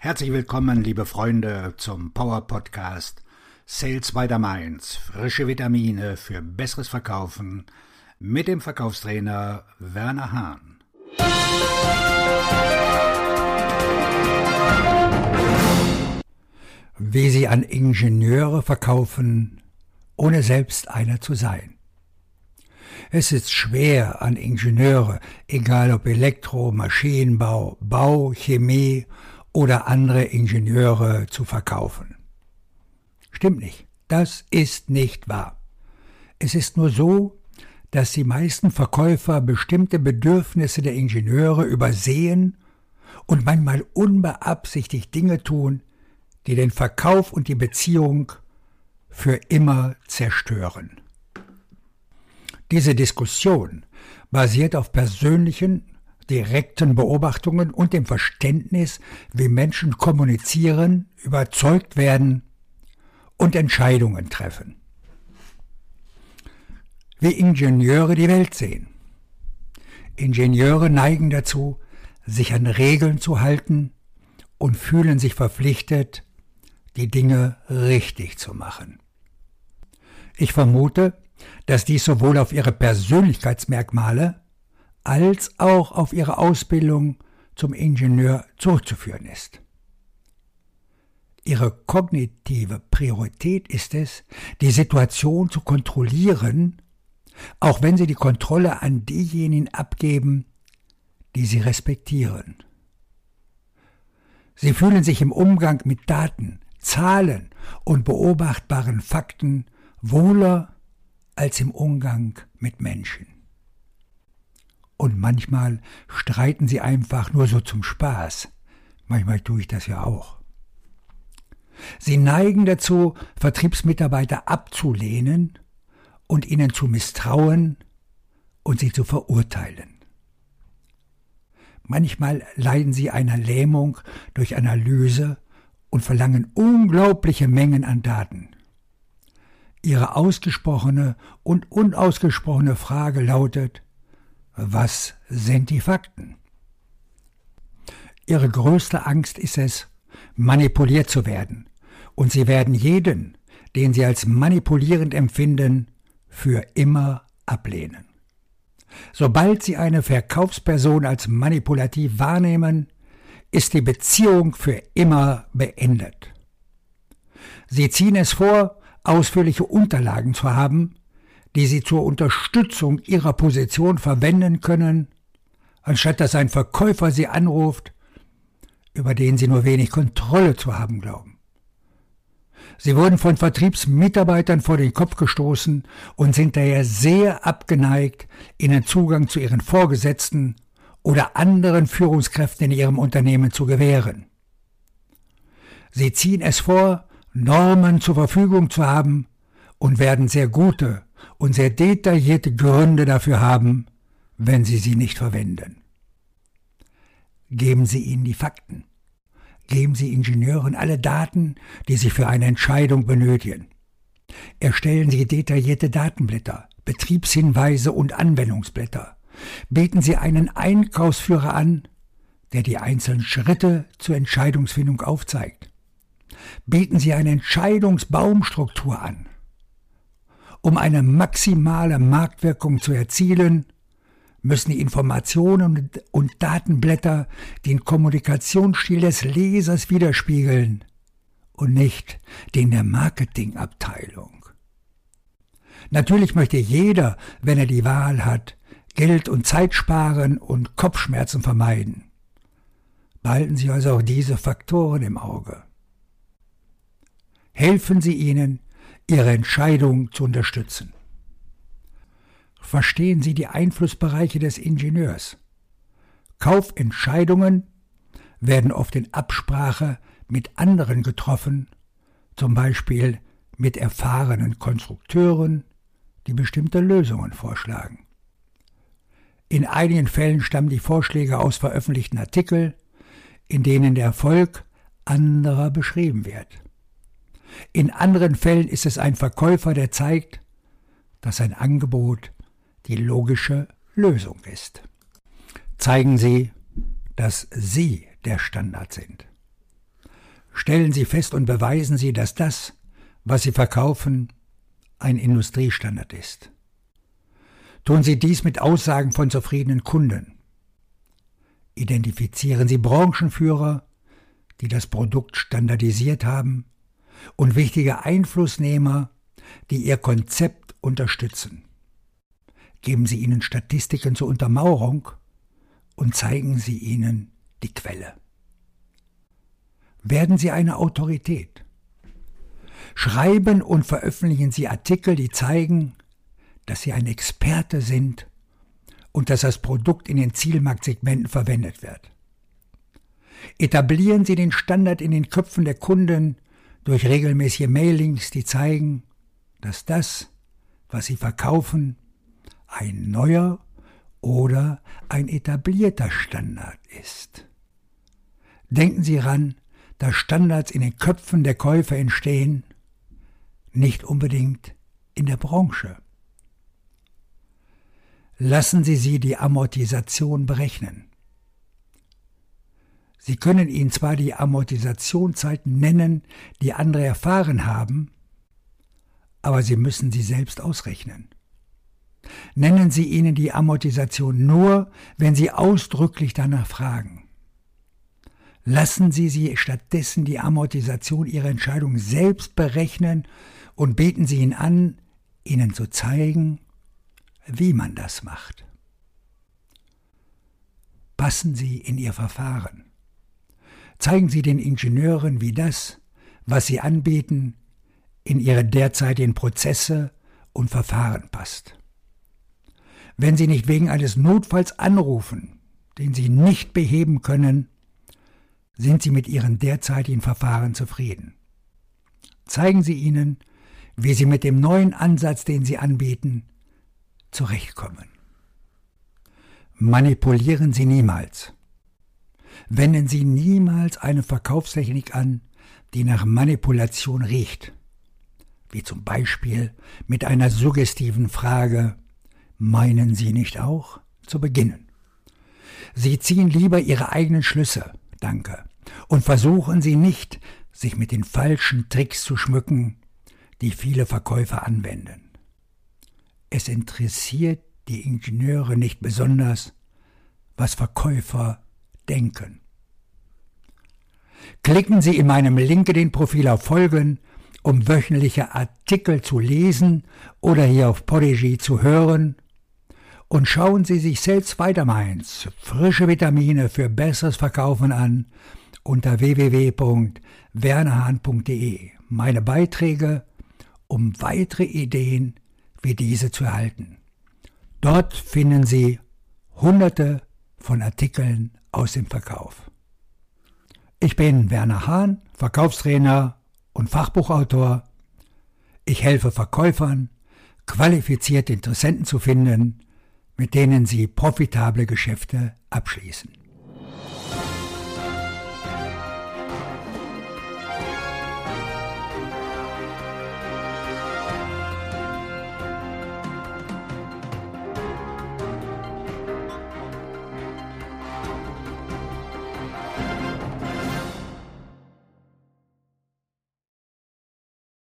Herzlich willkommen, liebe Freunde, zum Power Podcast Sales by the Mainz. Frische Vitamine für besseres Verkaufen mit dem Verkaufstrainer Werner Hahn. Wie Sie an Ingenieure verkaufen, ohne selbst einer zu sein. Es ist schwer an Ingenieure, egal ob Elektro, Maschinenbau, Bau, Chemie oder andere Ingenieure zu verkaufen. Stimmt nicht. Das ist nicht wahr. Es ist nur so, dass die meisten Verkäufer bestimmte Bedürfnisse der Ingenieure übersehen und manchmal unbeabsichtigt Dinge tun, die den Verkauf und die Beziehung für immer zerstören. Diese Diskussion basiert auf persönlichen direkten Beobachtungen und dem Verständnis, wie Menschen kommunizieren, überzeugt werden und Entscheidungen treffen. Wie Ingenieure die Welt sehen. Ingenieure neigen dazu, sich an Regeln zu halten und fühlen sich verpflichtet, die Dinge richtig zu machen. Ich vermute, dass dies sowohl auf ihre Persönlichkeitsmerkmale als auch auf ihre Ausbildung zum Ingenieur zurückzuführen ist. Ihre kognitive Priorität ist es, die Situation zu kontrollieren, auch wenn sie die Kontrolle an diejenigen abgeben, die sie respektieren. Sie fühlen sich im Umgang mit Daten, Zahlen und beobachtbaren Fakten wohler als im Umgang mit Menschen und manchmal streiten sie einfach nur so zum Spaß. Manchmal tue ich das ja auch. Sie neigen dazu, Vertriebsmitarbeiter abzulehnen und ihnen zu misstrauen und sie zu verurteilen. Manchmal leiden sie einer Lähmung durch Analyse und verlangen unglaubliche Mengen an Daten. Ihre ausgesprochene und unausgesprochene Frage lautet, was sind die Fakten? Ihre größte Angst ist es, manipuliert zu werden, und sie werden jeden, den sie als manipulierend empfinden, für immer ablehnen. Sobald sie eine Verkaufsperson als manipulativ wahrnehmen, ist die Beziehung für immer beendet. Sie ziehen es vor, ausführliche Unterlagen zu haben, die sie zur Unterstützung ihrer Position verwenden können, anstatt dass ein Verkäufer sie anruft, über den sie nur wenig Kontrolle zu haben glauben. Sie wurden von Vertriebsmitarbeitern vor den Kopf gestoßen und sind daher sehr abgeneigt, ihnen Zugang zu ihren Vorgesetzten oder anderen Führungskräften in ihrem Unternehmen zu gewähren. Sie ziehen es vor, Normen zur Verfügung zu haben und werden sehr gute und sehr detaillierte Gründe dafür haben, wenn Sie sie nicht verwenden. Geben Sie ihnen die Fakten. Geben Sie Ingenieuren alle Daten, die Sie für eine Entscheidung benötigen. Erstellen Sie detaillierte Datenblätter, Betriebshinweise und Anwendungsblätter. Beten Sie einen Einkaufsführer an, der die einzelnen Schritte zur Entscheidungsfindung aufzeigt. Bieten Sie eine Entscheidungsbaumstruktur an. Um eine maximale Marktwirkung zu erzielen, müssen die Informationen und Datenblätter den Kommunikationsstil des Lesers widerspiegeln und nicht den der Marketingabteilung. Natürlich möchte jeder, wenn er die Wahl hat, Geld und Zeit sparen und Kopfschmerzen vermeiden. Behalten Sie also auch diese Faktoren im Auge. Helfen Sie ihnen, Ihre Entscheidung zu unterstützen. Verstehen Sie die Einflussbereiche des Ingenieurs. Kaufentscheidungen werden oft in Absprache mit anderen getroffen, zum Beispiel mit erfahrenen Konstrukteuren, die bestimmte Lösungen vorschlagen. In einigen Fällen stammen die Vorschläge aus veröffentlichten Artikeln, in denen der Erfolg anderer beschrieben wird. In anderen Fällen ist es ein Verkäufer, der zeigt, dass sein Angebot die logische Lösung ist. Zeigen Sie, dass Sie der Standard sind. stellen Sie fest und beweisen Sie, dass das, was Sie verkaufen, ein Industriestandard ist. Tun Sie dies mit Aussagen von zufriedenen Kunden. Identifizieren Sie Branchenführer, die das Produkt standardisiert haben, und wichtige Einflussnehmer, die Ihr Konzept unterstützen. Geben Sie ihnen Statistiken zur Untermauerung und zeigen Sie ihnen die Quelle. Werden Sie eine Autorität. Schreiben und veröffentlichen Sie Artikel, die zeigen, dass sie ein Experte sind und dass das Produkt in den Zielmarktsegmenten verwendet wird. Etablieren Sie den Standard in den Köpfen der Kunden durch regelmäßige Mailings, die zeigen, dass das, was Sie verkaufen, ein neuer oder ein etablierter Standard ist. Denken Sie ran, dass Standards in den Köpfen der Käufer entstehen, nicht unbedingt in der Branche. Lassen Sie sie die Amortisation berechnen. Sie können ihnen zwar die Amortisationszeiten nennen, die andere erfahren haben, aber Sie müssen sie selbst ausrechnen. Nennen Sie ihnen die Amortisation nur, wenn Sie ausdrücklich danach fragen. Lassen Sie sie stattdessen die Amortisation Ihrer Entscheidung selbst berechnen und beten Sie ihn an, Ihnen zu zeigen, wie man das macht. Passen Sie in Ihr Verfahren. Zeigen Sie den Ingenieuren, wie das, was Sie anbieten, in ihre derzeitigen Prozesse und Verfahren passt. Wenn Sie nicht wegen eines Notfalls anrufen, den Sie nicht beheben können, sind Sie mit Ihren derzeitigen Verfahren zufrieden. Zeigen Sie ihnen, wie Sie mit dem neuen Ansatz, den Sie anbieten, zurechtkommen. Manipulieren Sie niemals. Wenden Sie niemals eine Verkaufstechnik an, die nach Manipulation riecht, wie zum Beispiel mit einer suggestiven Frage Meinen Sie nicht auch? zu beginnen. Sie ziehen lieber Ihre eigenen Schlüsse, danke, und versuchen Sie nicht, sich mit den falschen Tricks zu schmücken, die viele Verkäufer anwenden. Es interessiert die Ingenieure nicht besonders, was Verkäufer denken. Klicken Sie in meinem LinkedIn-Profil auf Folgen, um wöchentliche Artikel zu lesen oder hier auf Podigy zu hören. Und schauen Sie sich selbst weiter meins, frische Vitamine für besseres Verkaufen an unter www.wernerhahn.de. Meine Beiträge, um weitere Ideen wie diese zu erhalten. Dort finden Sie hunderte von Artikeln aus dem Verkauf. Ich bin Werner Hahn, Verkaufstrainer und Fachbuchautor. Ich helfe Verkäufern, qualifizierte Interessenten zu finden, mit denen sie profitable Geschäfte abschließen.